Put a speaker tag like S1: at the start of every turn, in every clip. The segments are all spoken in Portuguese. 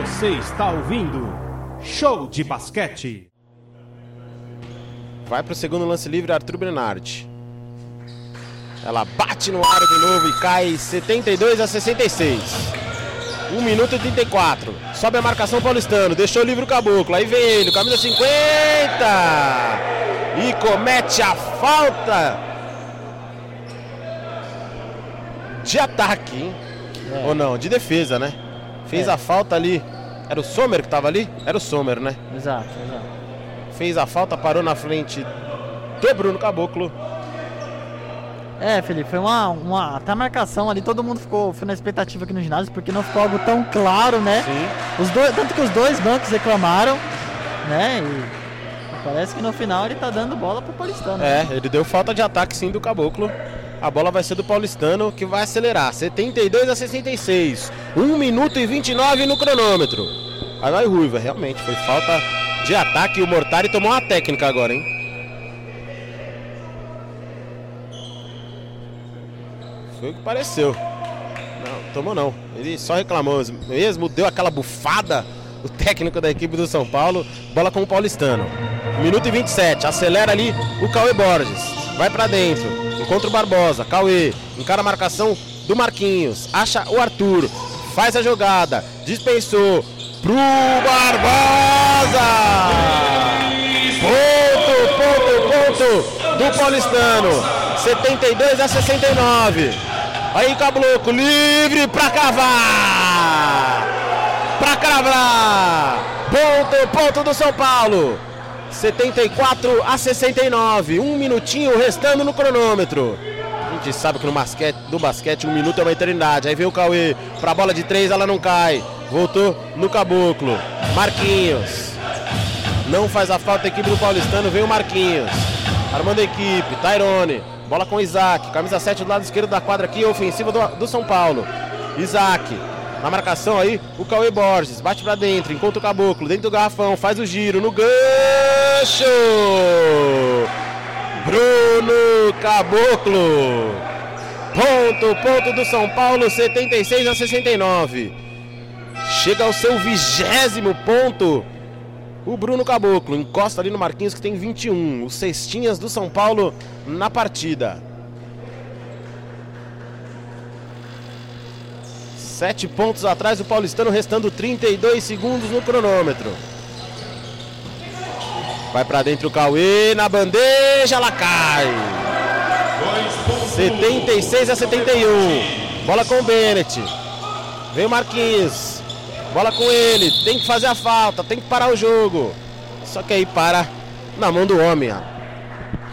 S1: Você está ouvindo Show de Basquete.
S2: Vai pro segundo lance livre Arthur Brenard. Ela bate no aro de novo e cai 72 a 66. 1 minuto e 34. Sobe a marcação paulistano. Deixou livre o caboclo. Aí vem ele, camisa 50. E comete a falta de ataque, hein?
S3: É.
S2: Ou não? De defesa, né? Fez
S3: É.
S2: a falta ali. Era o Sommer que tava ali? Era o Sommer, né?
S3: Exato, exato.
S2: Fez a falta, parou na frente do Bruno Caboclo.
S3: É, Felipe, foi uma, uma. Até a marcação ali, todo mundo ficou foi na expectativa aqui no ginásio, porque não ficou algo tão claro, né?
S2: Sim.
S3: Os dois, tanto que os dois bancos reclamaram, né? E parece que no final ele tá dando bola pro Paulistano.
S2: É, ele deu falta de ataque sim do Caboclo. A bola vai ser do Paulistano, que vai acelerar. 72 a 66. 1 minuto e 29 no cronômetro. Vai Ruiva, realmente. Foi falta de ataque. O Mortari tomou uma técnica agora, hein? Foi o que pareceu. Não, tomou não. Ele só reclamou mesmo, deu aquela bufada. O técnico da equipe do São Paulo. Bola com o Paulistano. Minuto e 27. Acelera ali o Cauê Borges. Vai pra dentro. Encontra o Barbosa. Cauê. Encara a marcação do Marquinhos. Acha o Arthur. Faz a jogada. Dispensou. Pro Barbosa. Ponto, ponto, ponto do Paulistano. 72 a 69. Aí Cabloco livre pra cavar. Pra cravar. Ponto, ponto do São Paulo. 74 a 69. Um minutinho restando no cronômetro. Gente sabe que no basquete, no basquete um minuto é uma eternidade. Aí veio o Cauê. Pra bola de três, ela não cai. Voltou no Caboclo. Marquinhos. Não faz a falta a equipe do Paulistano. Vem o Marquinhos. Armando a equipe. Tyrone. Bola com Isaac. Camisa 7 do lado esquerdo da quadra aqui. Ofensiva do, do São Paulo. Isaac. Na marcação aí, o Cauê Borges. Bate pra dentro. Encontra o Caboclo. Dentro do garrafão. Faz o giro. No gancho. Bruno Caboclo. Ponto, ponto do São Paulo. 76 a 69. Chega ao seu vigésimo ponto. O Bruno Caboclo encosta ali no Marquinhos que tem 21. Os cestinhas do São Paulo na partida. Sete pontos atrás o Paulistano, restando 32 segundos no cronômetro. Vai pra dentro o Cauê, na bandeja, ela cai. 76 a 71. Bola com o Bennett. Vem o Marquinhos. Bola com ele. Tem que fazer a falta, tem que parar o jogo. Só que aí para na mão do homem. ó.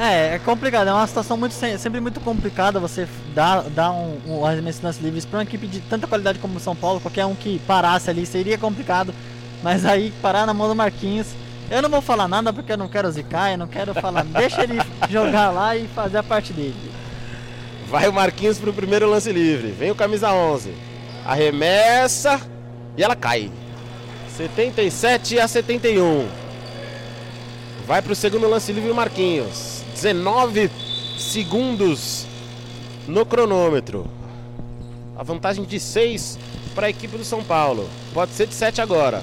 S3: É, é complicado, é uma situação muito, se- sempre muito complicada você dar, dar um, um arremesso lances livres para uma equipe de tanta qualidade como o São Paulo, qualquer um que parasse ali seria complicado, mas aí parar na mão do Marquinhos, eu não vou falar nada porque eu não quero zicar, eu não quero falar, deixa ele jogar lá e fazer a parte dele.
S2: Vai o Marquinhos pro primeiro lance livre. Vem o camisa 11. Arremessa e ela cai. 77 a 71. Vai pro segundo lance livre o Marquinhos. 19 segundos no cronômetro. A vantagem de 6 para a equipe do São Paulo. Pode ser de 7 agora.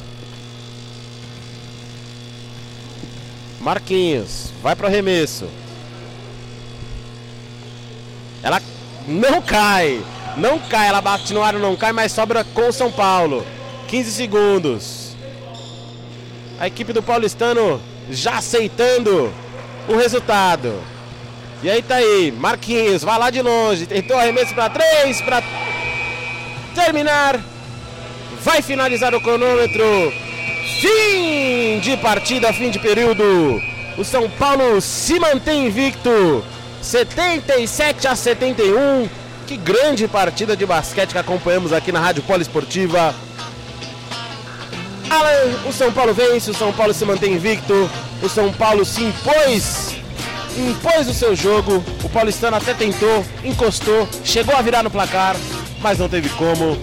S2: Marquinhos, vai pro arremesso. Ela não cai. Não cai, ela bate no ar, não cai, mas sobra com o São Paulo. 15 segundos. A equipe do Paulistano já aceitando o resultado. E aí tá aí, Marquinhos, vai lá de longe, tentou arremesso para três, para terminar. Vai finalizar o cronômetro. Fim de partida, fim de período. O São Paulo se mantém invicto. 77 a 71. Que grande partida de basquete que acompanhamos aqui na Rádio Poliesportiva. O São Paulo vence, o São Paulo se mantém invicto. O São Paulo se impôs, impôs o seu jogo. O Paulistano até tentou, encostou, chegou a virar no placar, mas não teve como.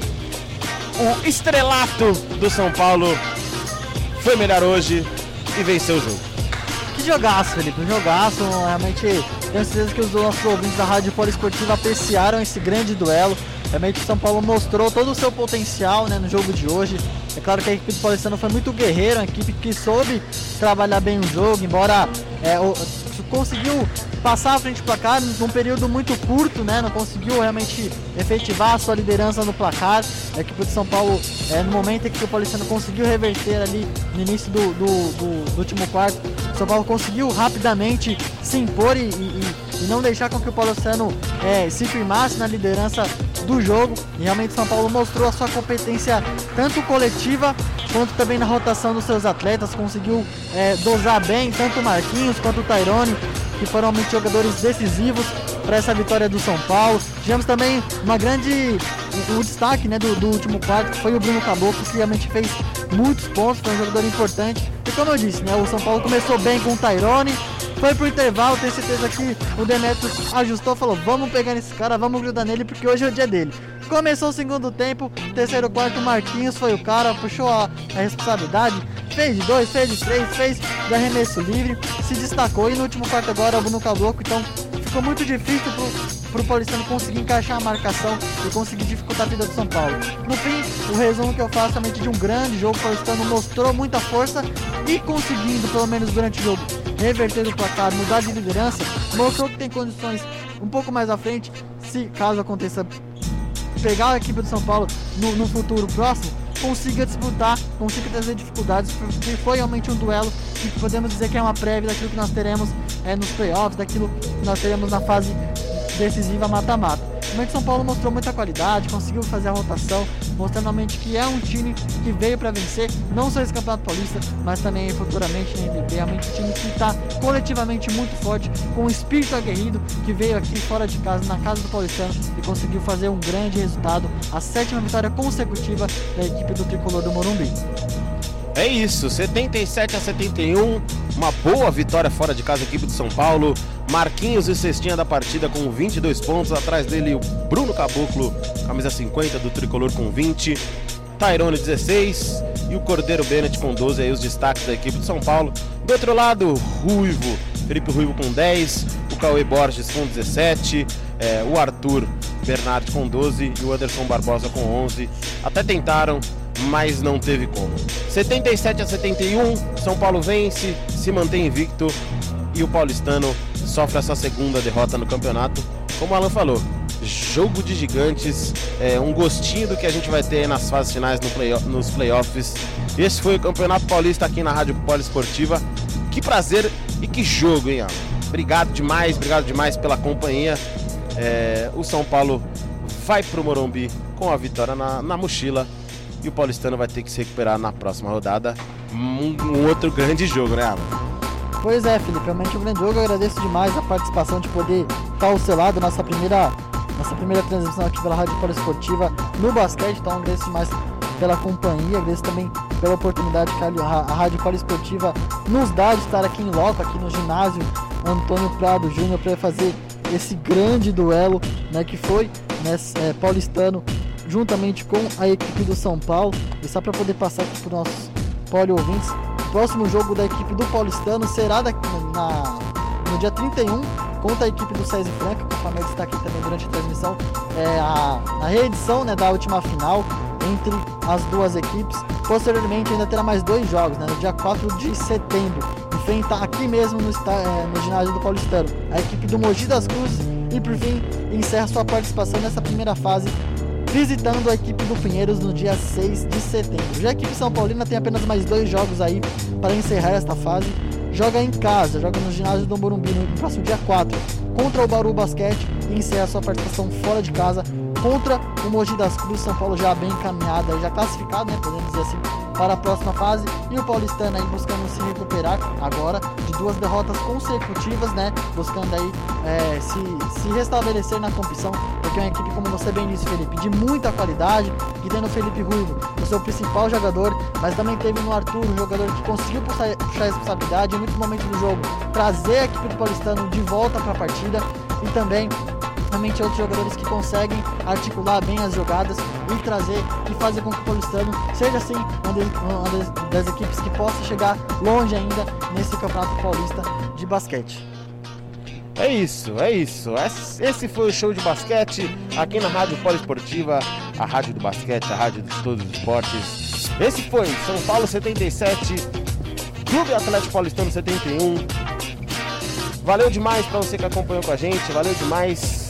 S2: O estrelato do São Paulo foi melhor hoje e venceu o jogo.
S3: Que jogaço, Felipe, um jogaço, realmente tenho certeza que os nossos ouvintes da Rádio Poliesportiva apreciaram esse grande duelo. Realmente o São Paulo mostrou todo o seu potencial né, no jogo de hoje. É claro que a equipe do Paulistano foi muito guerreira, uma equipe que soube trabalhar bem o jogo, embora é, o, conseguiu passar à frente do placar num período muito curto, né? Não conseguiu realmente efetivar a sua liderança no placar. A equipe de São Paulo, é, no momento em que o Paulistano conseguiu reverter ali no início do, do, do, do último quarto, São Paulo conseguiu rapidamente se impor e, e, e não deixar com que o Paulistano é, se firmasse na liderança do jogo. E realmente São Paulo mostrou a sua competência tanto coletiva quanto também na rotação dos seus atletas. Conseguiu é, dosar bem tanto o Marquinhos quanto o Tairone, que foram realmente jogadores decisivos para essa vitória do São Paulo. Tivemos também uma grande. O, o destaque né, do, do, último quarto que foi o Bruno Caboclo, que realmente fez muitos pontos, foi um jogador importante. E como eu disse, né, o São Paulo começou bem com o Tairone, foi pro intervalo, tenho certeza que o Demetrius ajustou, falou: vamos pegar nesse cara, vamos grudar nele, porque hoje é o dia dele. Começou o segundo tempo, terceiro quarto, Marquinhos foi o cara, puxou a, a responsabilidade, fez de dois, fez de três, fez de arremesso livre, se destacou e no último quarto agora o Bruno Caboclo, então ficou muito difícil pro, pro Paulistano conseguir encaixar a marcação e conseguir dificultar a vida do São Paulo. No fim, o resumo que eu faço somente de um grande jogo, o Paulistano mostrou muita força e conseguindo, pelo menos durante o jogo, reverter o placar, mudar de liderança, mostrou que tem condições um pouco mais à frente, se caso aconteça pegar a equipe do São Paulo no, no futuro próximo, consiga disputar, consiga trazer dificuldades, porque foi realmente um duelo que podemos dizer que é uma prévia daquilo que nós teremos é, nos playoffs, daquilo que nós teremos na fase decisiva mata-mata. Realmente São Paulo mostrou muita qualidade, conseguiu fazer a rotação, mostrando realmente que é um time que veio para vencer, não só esse Campeonato Paulista, mas também futuramente na MVP. Realmente um time que está coletivamente muito forte, com um espírito aguerrido, que veio aqui fora de casa, na casa do Paulistano, e conseguiu fazer um grande resultado, a sétima vitória consecutiva da equipe do Tricolor do Morumbi.
S2: É isso, 77 a 71, uma boa vitória fora de casa, equipe do São Paulo. Marquinhos e cestinha da partida com 22 pontos, atrás dele o Bruno Caboclo, camisa 50 do tricolor com 20, Tairone 16 e o Cordeiro Bennett com 12, aí os destaques da equipe do São Paulo. Do outro lado, Ruivo, Felipe Ruivo com 10, o Cauê Borges com 17, é, o Arthur Bernardi com 12 e o Anderson Barbosa com 11. Até tentaram mas não teve como. 77 a 71, São Paulo vence, se mantém invicto e o paulistano sofre a sua segunda derrota no campeonato. Como o Alan falou, jogo de gigantes, é, um gostinho do que a gente vai ter nas fases finais no play, nos playoffs. Esse foi o Campeonato Paulista aqui na Rádio Poliesportiva. Que prazer e que jogo, hein, Alan? Obrigado demais, obrigado demais pela companhia. É, o São Paulo vai pro Morumbi com a vitória na, na mochila e o Paulistano vai ter que se recuperar na próxima rodada. Um, um outro grande jogo, né, Alan?
S3: Pois é, Felipe, realmente um grande jogo. Eu agradeço demais a participação de poder estar ao seu lado, nossa primeira, nossa primeira transmissão aqui pela Rádio Poliesportiva no basquete. Então, agradeço mais pela companhia, agradeço também pela oportunidade que a, Rádio Poliesportiva nos dá de estar aqui em loco, aqui no ginásio Antônio Prado Júnior, para fazer esse grande duelo né, que foi né, é, paulistano juntamente com a equipe do São Paulo. E só para poder passar para os nossos poli ouvintes, próximo jogo da equipe do Paulistano será daqui, na, no dia 31 contra a equipe do César Franca, que o Flamengo está aqui também durante a transmissão, é a, a reedição né, da última final entre as duas equipes. Posteriormente ainda terá mais dois jogos, né, no dia 4 de setembro. Enfrenta aqui mesmo no, é, no ginásio do Paulistano a equipe do Mogi das Cruzes e por fim encerra sua participação nessa primeira fase visitando a equipe do Pinheiros no dia 6 de setembro. Já a equipe São Paulina tem apenas mais dois jogos aí para encerrar esta fase. Joga em casa, joga no ginásio do Morumbi no próximo dia 4 contra o Bauru Basquete e encerra sua participação fora de casa contra o Mogi das Cruzes. São Paulo já bem encaminhada, já classificado, né, podemos dizer assim, para a próxima fase. E o Paulistano aí buscando se recuperar agora de duas derrotas consecutivas, né? Buscando aí é, se, se restabelecer na competição, porque é uma equipe, como você bem disse, Felipe, de muita qualidade, que tem no Felipe Ruivo o seu principal jogador, mas também teve no Arthur um jogador que conseguiu puxar, puxar a responsabilidade em muitos momentos do jogo, trazer a equipe do Paulistano de volta para a partida e também realmente outros jogadores que conseguem articular bem as jogadas e trazer e fazer com que o Paulistano seja assim uma das, das equipes que possa chegar longe ainda nesse Campeonato Paulista de basquete.
S2: É isso, é isso. Esse foi o show de basquete aqui na Rádio Poliesportiva, a rádio do basquete, a rádio de todos os esportes. Esse foi São Paulo 77, Clube Atlético Paulistano 71. Valeu demais para você que acompanhou com a gente, valeu demais.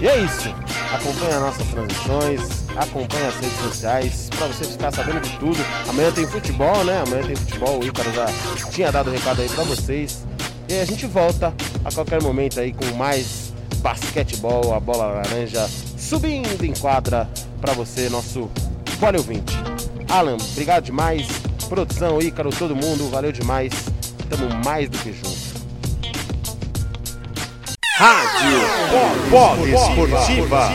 S2: E é isso. Acompanhe as nossas transmissões, acompanhe as redes sociais para você ficar sabendo de tudo. Amanhã tem futebol, né? Amanhã tem futebol. O Ícaro já tinha dado o recado aí para vocês. E a gente volta a qualquer momento aí com mais basquetebol, a bola laranja subindo em quadra para você, nosso pole ouvinte. Alan, obrigado demais. Produção, Ícaro, todo mundo, valeu demais. Estamos mais do que juntos.
S1: Rádio Polo Esportiva.